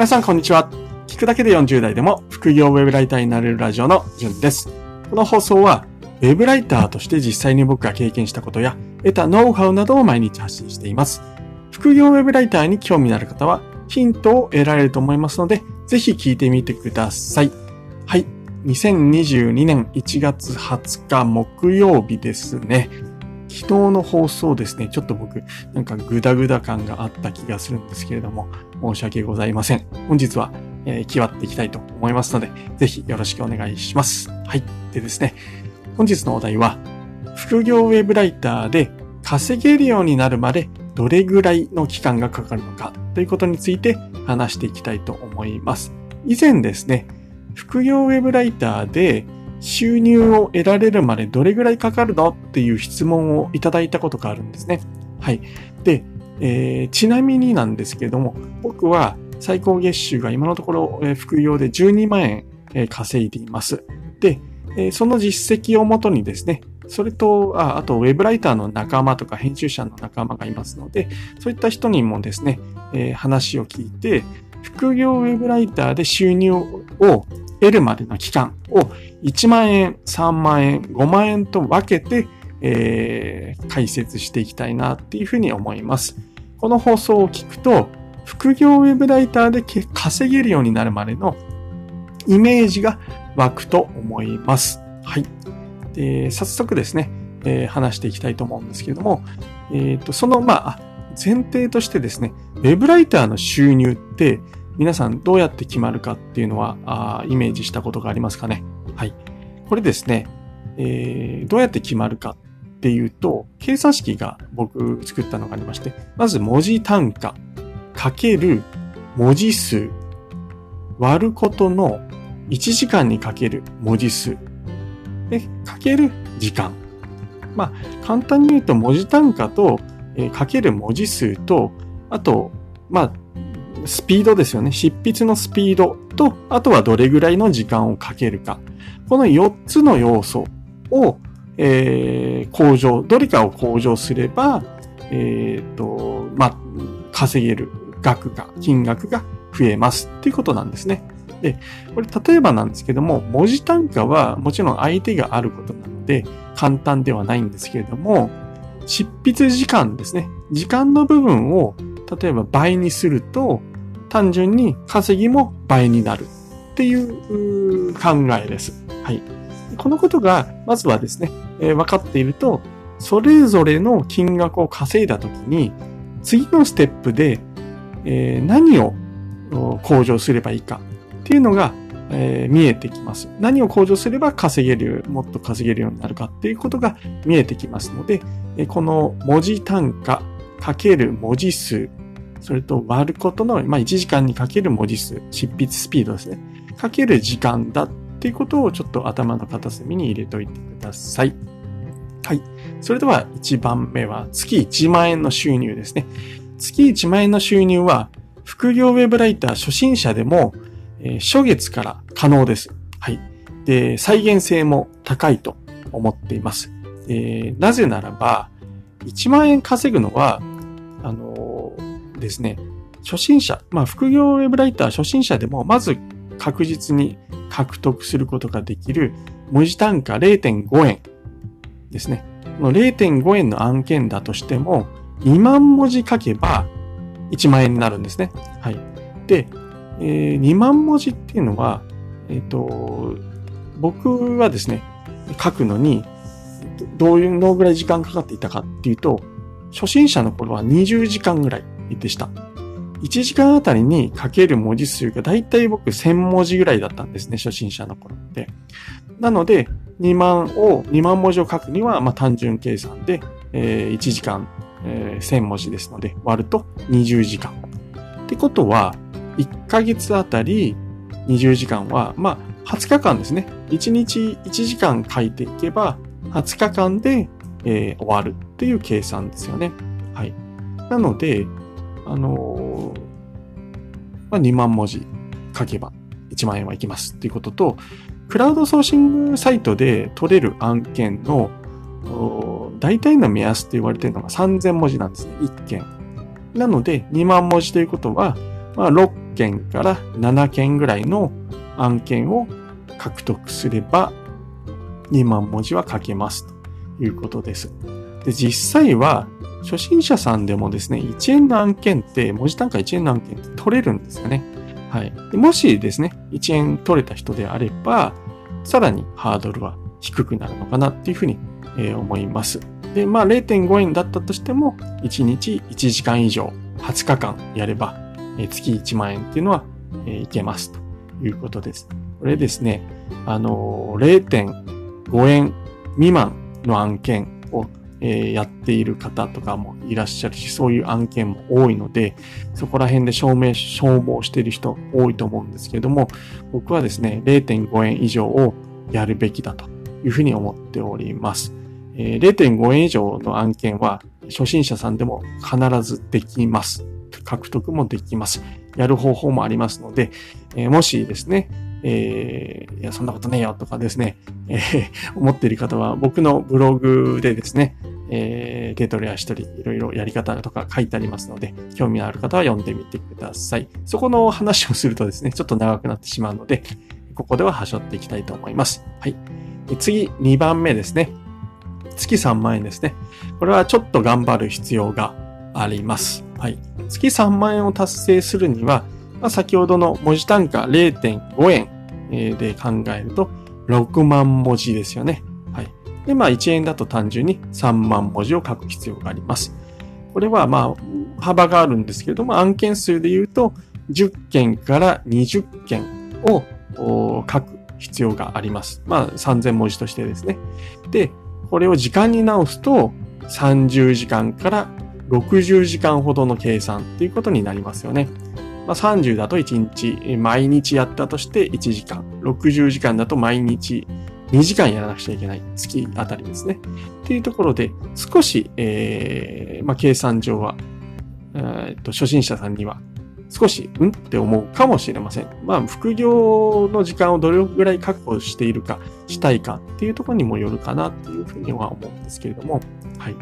皆さんこんにちは。聞くだけで40代でも副業ウェブライターになれるラジオのじゅんです。この放送はウェブライターとして実際に僕が経験したことや得たノウハウなどを毎日発信しています。副業ウェブライターに興味のある方はヒントを得られると思いますので、ぜひ聞いてみてください。はい。2022年1月20日木曜日ですね。昨日の放送ですね、ちょっと僕、なんかグダグダ感があった気がするんですけれども、申し訳ございません。本日は、えー、気張っていきたいと思いますので、ぜひよろしくお願いします。はい。でですね、本日のお題は、副業ウェブライターで稼げるようになるまでどれぐらいの期間がかかるのかということについて話していきたいと思います。以前ですね、副業ウェブライターで収入を得られるまでどれぐらいかかるのっていう質問をいただいたことがあるんですね。はい。で、えー、ちなみになんですけれども、僕は最高月収が今のところ、えー、副業で12万円、えー、稼いでいます。で、えー、その実績をもとにですね、それと、ああと、ウェブライターの仲間とか編集者の仲間がいますので、そういった人にもですね、えー、話を聞いて、副業ウェブライターで収入を得るまでの期間を1万円、3万円、5万円と分けて、えー、解説していきたいなっていうふうに思います。この放送を聞くと、副業ウェブライターで稼げるようになるまでのイメージが湧くと思います。はい。で早速ですね、えー、話していきたいと思うんですけれども、えっ、ー、と、その、まあ、前提としてですね、ウェブライターの収入って皆さんどうやって決まるかっていうのはあイメージしたことがありますかね？はい。これですね、えー、どうやって決まるかっていうと、計算式が僕作ったのがありまして、まず文字単価かける文字数割ることの1時間にかける文字数で、かける時間。まあ、簡単に言うと文字単価と、えー、かける文字数と、あと、まあ、スピードですよね。執筆のスピードと、あとはどれぐらいの時間をかけるか。この4つの要素を、えー、向上、どれかを向上すれば、えっ、ー、と、まあ、稼げる額が、金額が増えますっていうことなんですね。で、これ例えばなんですけども、文字単価はもちろん相手があることなので簡単ではないんですけれども、執筆時間ですね。時間の部分を例えば倍にすると、単純に稼ぎも倍になるっていう考えです。はい。このことが、まずはですね、えー、分かっていると、それぞれの金額を稼いだときに、次のステップで、えー、何を向上すればいいかっていうのが、えー、見えてきます。何を向上すれば稼げる、もっと稼げるようになるかっていうことが見えてきますので、この文字単価かける文字数それと割ることの、まあ、1時間にかける文字数、執筆スピードですね。かける時間だっていうことをちょっと頭の片隅に入れておいてください。はい。それでは1番目は月1万円の収入ですね。月1万円の収入は副業ウェブライター初心者でも、えー、初月から可能です。はい。で、再現性も高いと思っています。えー、なぜならば、1万円稼ぐのは、ですね、初心者、まあ、副業ウェブライター初心者でも、まず確実に獲得することができる文字単価0.5円ですね。この0.5円の案件だとしても、2万文字書けば1万円になるんですね。はい。で、えー、2万文字っていうのは、えっ、ー、と、僕はですね、書くのに、どういうのぐらい時間かかっていたかっていうと、初心者の頃は20時間ぐらいでした。1時間あたりに書ける文字数がだいたい僕1000文字ぐらいだったんですね、初心者の頃って。なので、2万を、2万文字を書くには、まあ単純計算で、えー、1時間、えー、1000文字ですので、割ると20時間。ってことは、1ヶ月あたり20時間は、まあ20日間ですね。1日1時間書いていけば、20日間で、えー、終わるっていう計算ですよね。はい。なので、あの、まあ、2万文字書けば1万円はいきますっていうことと、クラウドソーシングサイトで取れる案件の大体の目安って言われてるのが3000文字なんですね、1件。なので、2万文字ということは、まあ、6件から7件ぐらいの案件を獲得すれば2万文字は書けますということです。で、実際は初心者さんでもですね、1円の案件って、文字単価1円の案件って取れるんですよね。はい。もしですね、1円取れた人であれば、さらにハードルは低くなるのかなっていうふうに、え思います。で、まあ0.5円だったとしても、1日1時間以上、20日間やれば、え月1万円っていうのは、えいけますということです。これですね、あの0.5円未満の案件をえやっている方とかもいらっしゃるし、そういう案件も多いので、そこら辺で証明、消耗している人多いと思うんですけれども、僕はですね、0.5円以上をやるべきだというふうに思っております。え0.5円以上の案件は初心者さんでも必ずできます。獲得もできます。やる方法もありますので、えもしですね、えー、いや、そんなことねえよとかですね、えー、思っている方は僕のブログでですね、えー、デートレア一人いろいろやり方とか書いてありますので、興味のある方は読んでみてください。そこの話をするとですね、ちょっと長くなってしまうので、ここでは端折っていきたいと思います。はい。次、2番目ですね。月3万円ですね。これはちょっと頑張る必要があります。はい。月3万円を達成するには、まあ、先ほどの文字単価0.5円で考えると6万文字ですよね。はい。で、まあ1円だと単純に3万文字を書く必要があります。これはまあ幅があるんですけれども、案件数で言うと10件から20件を書く必要があります。まあ3000文字としてですね。で、これを時間に直すと30時間から60時間ほどの計算っていうことになりますよね。まあ、30だと1日、毎日やったとして1時間。60時間だと毎日2時間やらなくちゃいけない。月あたりですね。っていうところで、少し、えー、まあ、計算上は、えー、と初心者さんには少し、うん？って思うかもしれません。まあ、副業の時間をどれぐらい確保しているか、したいかっていうところにもよるかなっていうふうには思うんですけれども、はい。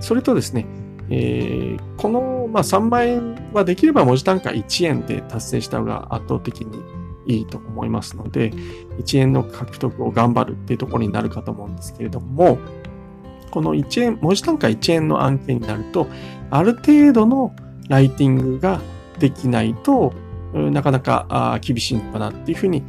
それとですね、えー、この、まあ、3万円はできれば文字単価1円で達成した方が圧倒的にいいと思いますので、1円の獲得を頑張るっていうところになるかと思うんですけれども、この1円、文字単価1円の案件になると、ある程度のライティングができないとなかなか厳しいのかなっていうふうに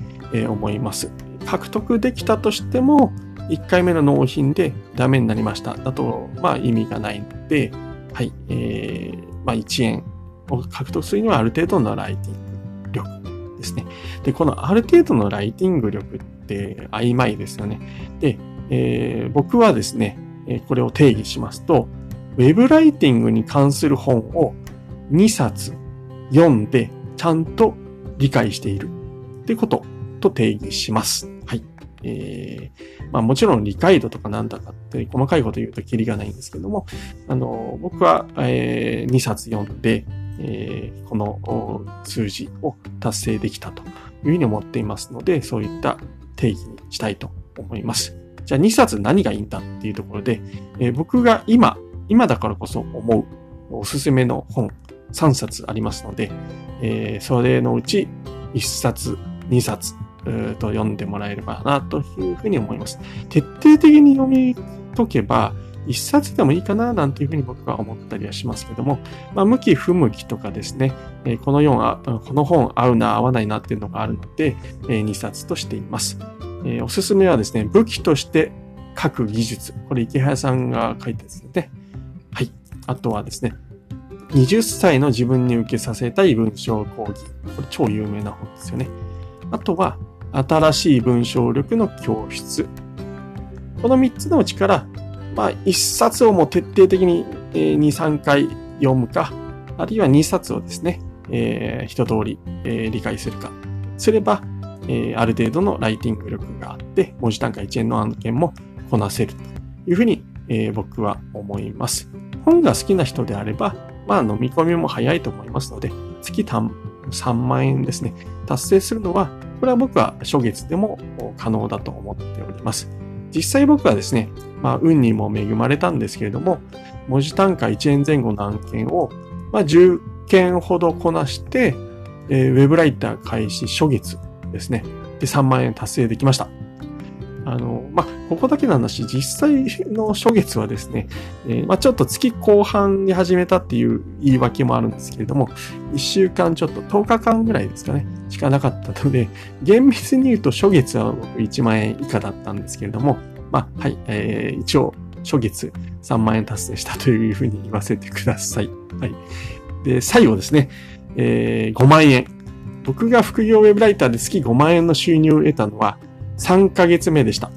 思います。獲得できたとしても、1回目の納品でダメになりました。だと、まあ意味がないので、はい、えー、まあ、1円を獲得するにはある程度のライティング力ですね。で、このある程度のライティング力って曖昧ですよね。で、えー、僕はですね、これを定義しますと、ウェブライティングに関する本を2冊読んでちゃんと理解しているってことと定義します。はい。えー、まあもちろん理解度とかなんだかって細かいこと言うとキリがないんですけども、あの、僕は、えー、2冊読んで、えー、この数字を達成できたというふうに思っていますので、そういった定義にしたいと思います。じゃあ2冊何がいいんだっていうところで、えー、僕が今、今だからこそ思うおすすめの本3冊ありますので、えー、それのうち1冊、2冊と読んでもらえればなというふうに思います。徹底的に読み解けば、一冊でもいいかななんていうふうに僕は思ったりはしますけども、まあ、向き不向きとかですね、この4この本合うな合わないなっていうのがあるので、え2冊としています。おすすめはですね、武器として書く技術。これ池早さんが書いたですね。はい。あとはですね、20歳の自分に受けさせたい文章講義。これ超有名な本ですよね。あとは、新しい文章力の教室。この3つのうちから、まあ、1冊をもう徹底的に2、3回読むか、あるいは2冊をですね、えー、一通り、えー、理解するか、すれば、えー、ある程度のライティング力があって、文字単価1円の案件もこなせるというふうに、えー、僕は思います。本が好きな人であれば、まあ飲み込みも早いと思いますので、月3万円ですね、達成するのはこれは僕は初月でも可能だと思っております。実際僕はですね、まあ、運にも恵まれたんですけれども、文字単価1円前後の案件を、まあ、10件ほどこなして、えー、ウェブライター開始初月ですね。で、3万円達成できました。あの、まあ、ここだけの話、実際の初月はですね、えー、まあ、ちょっと月後半に始めたっていう言い訳もあるんですけれども、1週間ちょっと10日間ぐらいですかね、しかなかったので、厳密に言うと初月は僕1万円以下だったんですけれども、まあ、はい、えー、一応、初月3万円達成したというふうに言わせてください。はい。で、最後ですね、えー、5万円。僕が副業ウェブライターで月5万円の収入を得たのは3ヶ月目でした。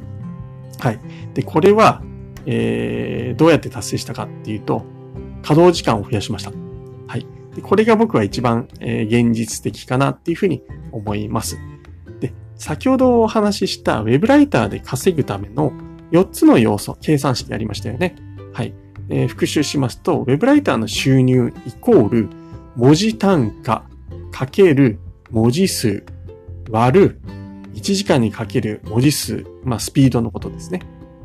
はい。で、これは、えー、どうやって達成したかっていうと、稼働時間を増やしました。でこれが僕は一番、え、現実的かなっていうふうに思います。で、先ほどお話ししたウェブライターで稼ぐための4つの要素、計算式ありましたよね。はい。えー、復習しますと、ウェブライターの収入イコール、文字単価かける文字数割る1時間にかける文字数、まあスピードのことですね。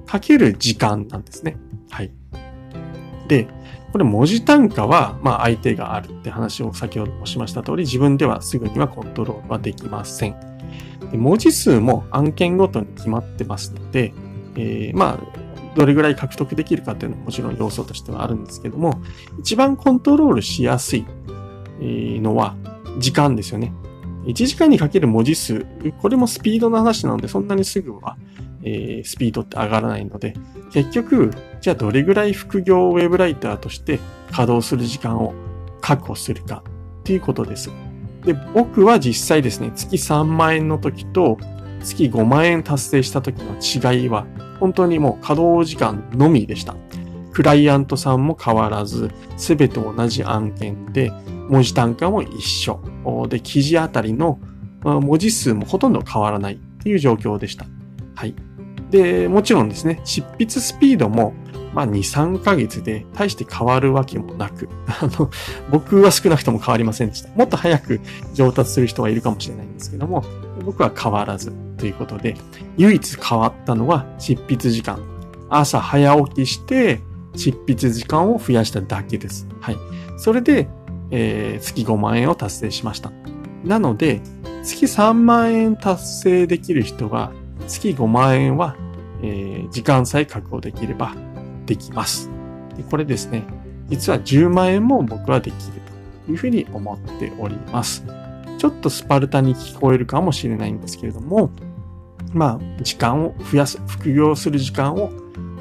かける時間なんですね。はい。で、これ文字単価は、まあ相手があるって話を先ほどもしました通り、自分ではすぐにはコントロールはできません。文字数も案件ごとに決まってますので、えー、まあ、どれぐらい獲得できるかっていうのはもちろん要素としてはあるんですけども、一番コントロールしやすいのは時間ですよね。1時間にかける文字数、これもスピードの話なので、そんなにすぐは、えー、スピードって上がらないので、結局、じゃあどれぐらい副業ウェブライターとして稼働する時間を確保するかっていうことです。で、僕は実際ですね、月3万円の時と月5万円達成した時の違いは、本当にもう稼働時間のみでした。クライアントさんも変わらず、すべて同じ案件で、文字単価も一緒。で、記事あたりの文字数もほとんど変わらないっていう状況でした。はい。で、もちろんですね、執筆スピードも、まあ、2、3ヶ月で大して変わるわけもなく、あの、僕は少なくとも変わりませんでした。もっと早く上達する人はいるかもしれないんですけども、僕は変わらずということで、唯一変わったのは執筆時間。朝早起きして執筆時間を増やしただけです。はい。それで、えー、月5万円を達成しました。なので、月3万円達成できる人は、月5万円は、えー、時間さえ確保できればできます。でこれですね、実は10万円も僕はできるというふうに思っております。ちょっとスパルタに聞こえるかもしれないんですけれども、まあ、時間を増やす、副業する時間を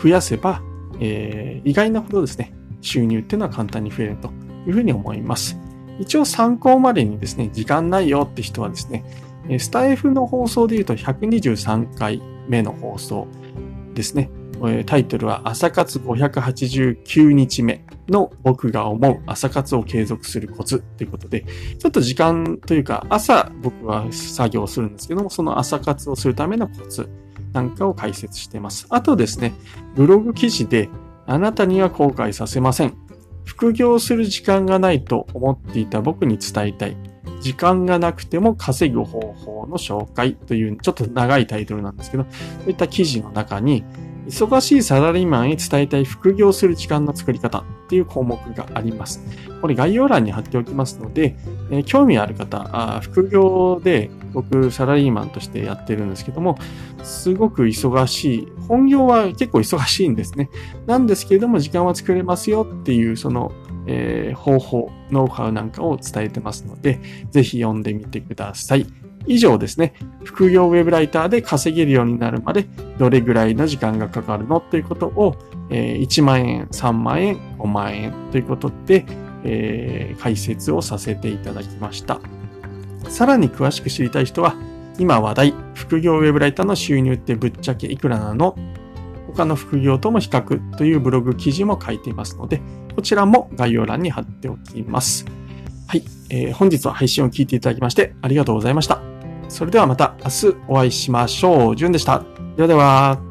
増やせば、えー、意外なほどですね、収入っていうのは簡単に増えるというふうに思います。一応参考までにですね、時間ないよって人はですね、スタイフの放送で言うと123回目の放送ですね。タイトルは朝活589日目の僕が思う朝活を継続するコツということで、ちょっと時間というか朝僕は作業するんですけども、その朝活をするためのコツなんかを解説しています。あとですね、ブログ記事であなたには後悔させません。副業する時間がないと思っていた僕に伝えたい。時間がなくても稼ぐ方法の紹介というちょっと長いタイトルなんですけど、そういった記事の中に忙しいサラリーマンへ伝えたい副業する時間の作り方っていう項目があります。これ概要欄に貼っておきますので、えー、興味ある方あ、副業で僕サラリーマンとしてやってるんですけども、すごく忙しい。本業は結構忙しいんですね。なんですけれども時間は作れますよっていうその、えー、方法、ノウハウなんかを伝えてますので、ぜひ読んでみてください。以上ですね、副業ウェブライターで稼げるようになるまでどれぐらいの時間がかかるのということを、え1万円、3万円、5万円ということで、えー、解説をさせていただきました。さらに詳しく知りたい人は、今話題、副業ウェブライターの収入ってぶっちゃけいくらなの？他の副業とも比較というブログ記事も書いていますので、こちらも概要欄に貼っておきます。はい、えー、本日は配信を聞いていただきましてありがとうございました。それではまた明日お会いしましょう。じゅんでした。ではでは。